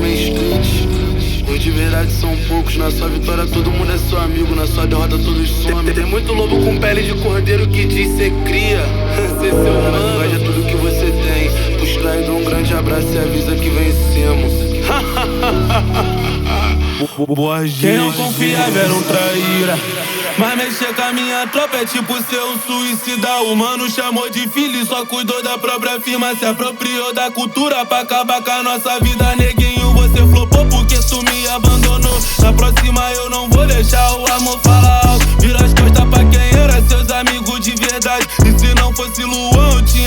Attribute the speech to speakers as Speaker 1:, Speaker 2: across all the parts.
Speaker 1: Main Street. Os de verdade são poucos, na sua vitória todo mundo é seu amigo, na sua derrota todos somem. Tem muito lobo com pele de cordeiro que diz cê cria, cê seu mano, é tudo que você tem. Pros traidor um grande abraço e avisa que vencemos.
Speaker 2: Boa Quem não confia era um traíra. Mas mexer com a minha tropa é tipo ser um suicida. O mano chamou de filho e só cuidou da própria firma. Se apropriou da cultura pra acabar com a nossa vida. Neguinho, você flopou porque me abandonou. Na próxima eu não vou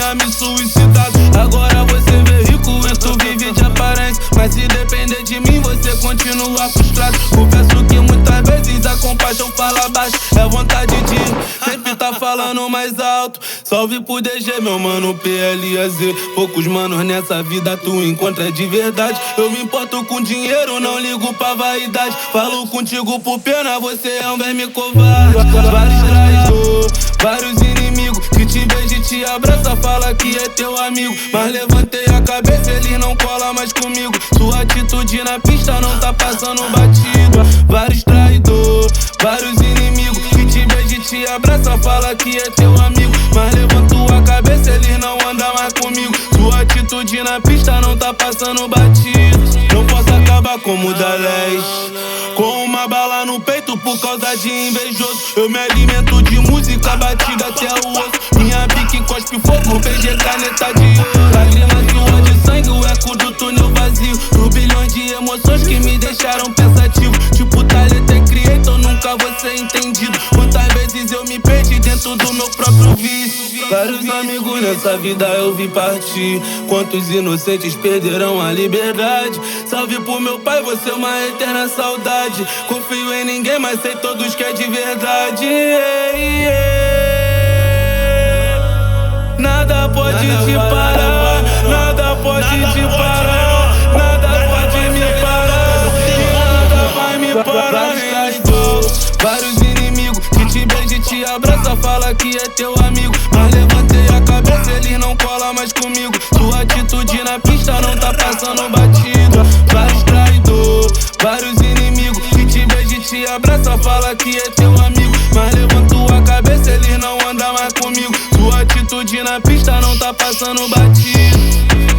Speaker 2: tinha me suicidado. Agora você vê rico e tu vive de aparência. Mas se depender de mim, você continua frustrado. Confesso que muitas vezes a compaixão fala baixo. É vontade de sempre tá falando mais alto. Salve pro DG, meu mano PLAZ. Poucos manos nessa vida tu encontra de verdade. Eu me importo com dinheiro, não ligo pra vaidade. Falo contigo por pena, você é um verme covarde. Vários teu amigo. Mas levantei a cabeça, ele não cola mais comigo. Sua atitude na pista não tá passando batido. Vários traidor, vários inimigos que te beija e te abraça, fala que é teu amigo. Mas levantou a cabeça, ele não anda mais comigo. Sua atitude na pista não tá passando batido. Não posso acabar como o da Com uma bala no peito por causa de invejoso. Eu me alimento de música batida até o osso. Minha cospe fogo, PG caneta de ouro. Lágrimas de sangue, o eco do túnel vazio. Turbilhões de emoções que me deixaram pensativo. Tipo, talento é creator, nunca vou ser entendido. Quantas vezes eu me perdi dentro do meu próprio vício. Vários amigos nessa vida eu vi partir. Quantos inocentes perderão a liberdade? Salve pro meu pai, você é uma eterna saudade. Confio em ninguém, mas sei todos que é de verdade. Yeah, yeah. Nada pode te parar, nada pode te parar, nada pode me parar, nada vai me parar. Vários inimigos que te beija e te abraça, fala que é teu amigo. Mas levantei a cabeça, ele não cola mais comigo. Sua atitude na pista não tá passando batido. Vários traidor, vários inimigos que te beija e te abraça, fala que é teu amigo. Mas levantou a cabeça, ele não anda mais comigo atitude na pista não tá passando batido.